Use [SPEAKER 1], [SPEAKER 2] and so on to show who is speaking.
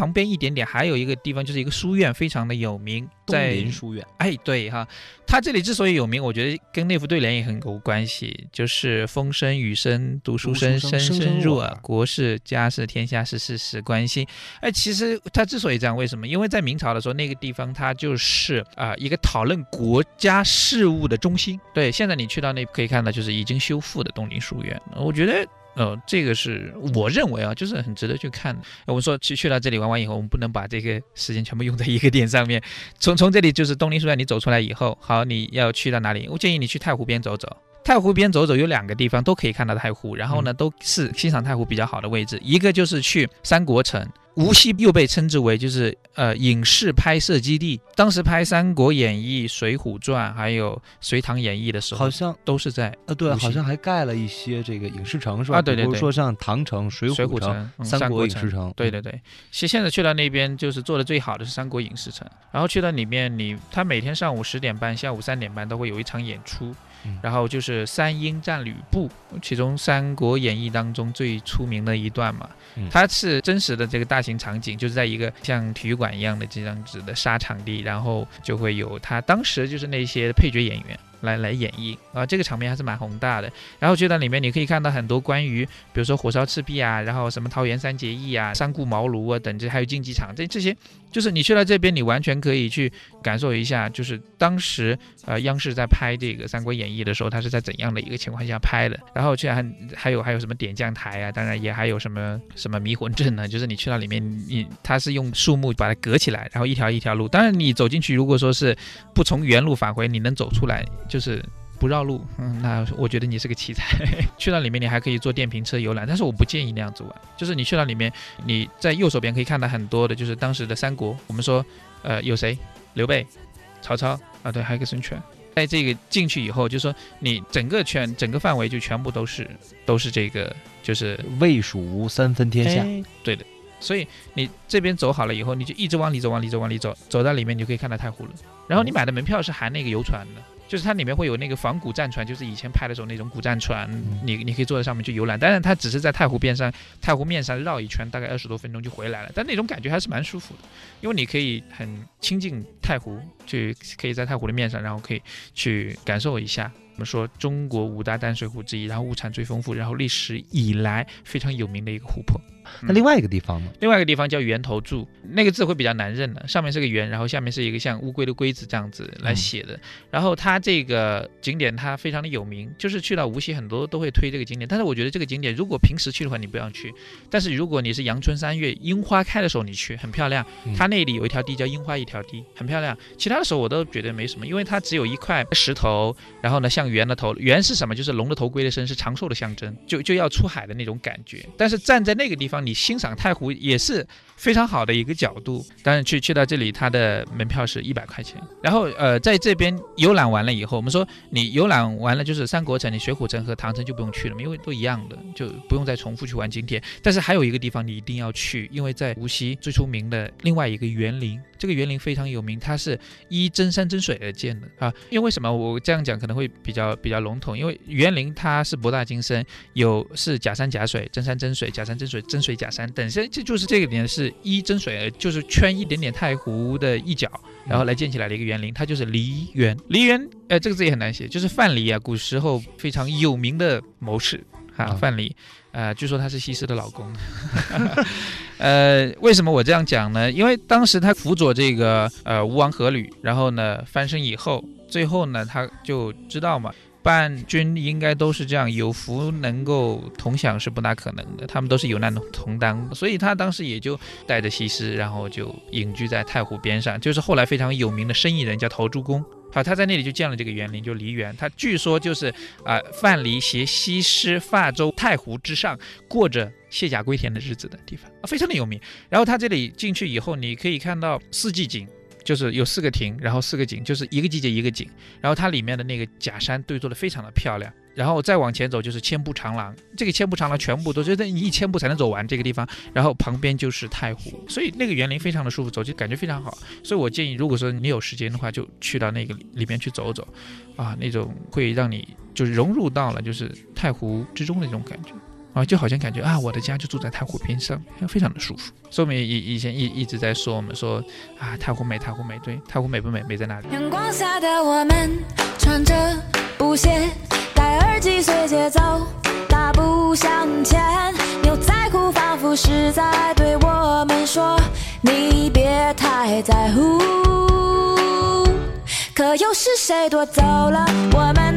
[SPEAKER 1] 旁边一点点还有一个地方，就是一个书院，非常的有名，
[SPEAKER 2] 东
[SPEAKER 1] 在
[SPEAKER 2] 林书院，
[SPEAKER 1] 哎，对哈，它这里之所以有名，我觉得跟那副对联也很有关系，就是风声雨声读书声，
[SPEAKER 2] 声
[SPEAKER 1] 声
[SPEAKER 2] 入耳，
[SPEAKER 1] 国事家事天下事事事关心。哎，其实它之所以这样，为什么？因为在明朝的时候，那个地方它就是啊、一个讨论国家事务的中心。对，现在你去到那可以看到，就是已经修复的东林书院，我觉得。呃，这个是我认为啊，就是很值得去看的。我们说去去到这里玩完以后，我们不能把这个时间全部用在一个点上面。从从这里就是东林书院，你走出来以后，好，你要去到哪里？我建议你去太湖边走走。太湖边走走有两个地方都可以看到太湖，然后呢，都是欣赏太湖比较好的位置。一个就是去三国城，无锡又被称之为就是呃影视拍摄基地。当时拍《三国演义》《水浒传》还有《隋唐演义》的时候，
[SPEAKER 2] 好像
[SPEAKER 1] 都是在
[SPEAKER 2] 呃对，好像还盖了一些这个影视城是吧？
[SPEAKER 1] 啊对对对。
[SPEAKER 2] 比如说像唐城、水
[SPEAKER 1] 水
[SPEAKER 2] 浒城、三国影视城，
[SPEAKER 1] 对对对，其实现在去到那边就是做的最好的是三国影视城，然后去到里面你，他每天上午十点半、下午三点半都会有一场演出，
[SPEAKER 2] 嗯
[SPEAKER 1] 然后就是三英战吕布，其中《三国演义》当中最出名的一段嘛，
[SPEAKER 2] 嗯
[SPEAKER 1] 它是真实的这个大型场景，就是在一个像体育馆一样的这样子的沙场地，然后就会有他当时就是那些配角演员。来来演绎啊，这个场面还是蛮宏大的。然后去到里面，你可以看到很多关于，比如说火烧赤壁啊，然后什么桃园三结义啊、三顾茅庐啊等这，还有竞技场这这些，就是你去到这边，你完全可以去感受一下，就是当时呃央视在拍这个《三国演义》的时候，它是在怎样的一个情况下拍的。然后去还还有还有什么点将台啊，当然也还有什么什么迷魂阵呢，就是你去到里面，你它是用树木把它隔起来，然后一条一条路。当然你走进去，如果说是不从原路返回，你能走出来，就是。不绕路，嗯，那我觉得你是个奇才。去到里面，你还可以坐电瓶车游览，但是我不建议那样子玩。就是你去到里面，你在右手边可以看到很多的，就是当时的三国。我们说，呃，有谁？刘备、曹操啊，对，还有一个孙权。在这个进去以后，就说你整个圈、整个范围就全部都是都是这个，就是
[SPEAKER 2] 魏蜀吴三分天下。
[SPEAKER 1] 哎对的。所以你这边走好了以后，你就一直往里走，往里走，往里走，走到里面你就可以看到太湖了。然后你买的门票是含那个游船的，就是它里面会有那个仿古战船，就是以前拍的时候那种古战船，你你可以坐在上面去游览。当然它只是在太湖边上、太湖面上绕一圈，大概二十多分钟就回来了。但那种感觉还是蛮舒服的，因为你可以很亲近太湖，去可以在太湖的面上，然后可以去感受一下。我们说中国五大淡水湖之一，然后物产最丰富，然后历史以来非常有名的一个湖泊。
[SPEAKER 2] 那另外一个地方呢？
[SPEAKER 1] 另外一个地方叫源头柱，那个字会比较难认的，上面是个圆，然后下面是一个像乌龟的龟字这样子来写的。然后它这个景点它非常的有名，就是去到无锡很多都会推这个景点，但是我觉得这个景点如果平时去的话你不要去，但是如果你是阳春三月樱花开的时候你去，很漂亮
[SPEAKER 2] 嗯。
[SPEAKER 1] 它那里有一条堤叫樱花一条堤，很漂亮。其他的时候我都觉得没什么，因为它只有一块石头，然后呢像圆的头，圆是什么？就是龙的头龟的身，是长寿的象征，就就要出海的那种感觉。但是站在那个地方，你欣赏太湖也是非常好的一个角度。当然去去到这里，它的门票是一百块钱。然后呃，在这边游览完了以后，我们说你游览完了就是三国城、你水浒城和唐城就不用去了，因为都一样的，就不用再重复去玩景点。但是还有一个地方你一定要去，因为在无锡最出名的另外一个园林，这个园林非常有名，它是依真山真水而建的啊。因为为什么我这样讲可能会比较比较笼统？因为园林它是博大精深，有是假山假水、真山真水、假山真水、真水假山本身，这就是这个点是依真水就是圈一点点太湖的一角，然后来建起来的一个园林，它就是梨园。梨园，呃，这个字也很难写，就是范蠡啊，古时候非常有名的谋士啊，
[SPEAKER 2] 啊
[SPEAKER 1] 范蠡。呃，据说他是西施的老公。呃，为什么我这样讲呢？因为当时他辅佐这个呃吴王阖闾，然后呢翻身以后，最后呢他就知道嘛，伴君应该都是这样，有福能够同享是不大可能的，他们都是有难同当，所以他当时也就带着西施，然后就隐居在太湖边上，就是后来非常有名的生意人叫陶朱公。好，他在那里就建了这个园林，就梨园。他据说就是啊、范蠡携西施泛舟太湖之上，过着卸甲归田的日子的地方，非常的有名。然后他这里进去以后，你可以看到四季景，就是有四个亭，然后四个景，就是一个季节一个景。然后它里面的那个假山对做的非常的漂亮。然后再往前走就是千步长廊，这个千步长廊全部都是你一千步才能走完这个地方，然后旁边就是太湖，所以那个园林非常的舒服，走起感觉非常好。所以我建议，如果说你有时间的话，就去到那个里面去走走，啊，那种会让你就融入到了就是太湖之中的那种感觉。啊，就好像感觉啊，我的家就住在太湖边上，非常的舒服。说明以以前一一直在说，我们说啊，太湖美，太湖美，对，太湖美不美，美在哪里？
[SPEAKER 3] 阳光下的我们穿着布鞋，戴耳机随节奏大步向前，牛仔裤仿佛是在对我们说，你别太在乎。可又是谁夺走了我们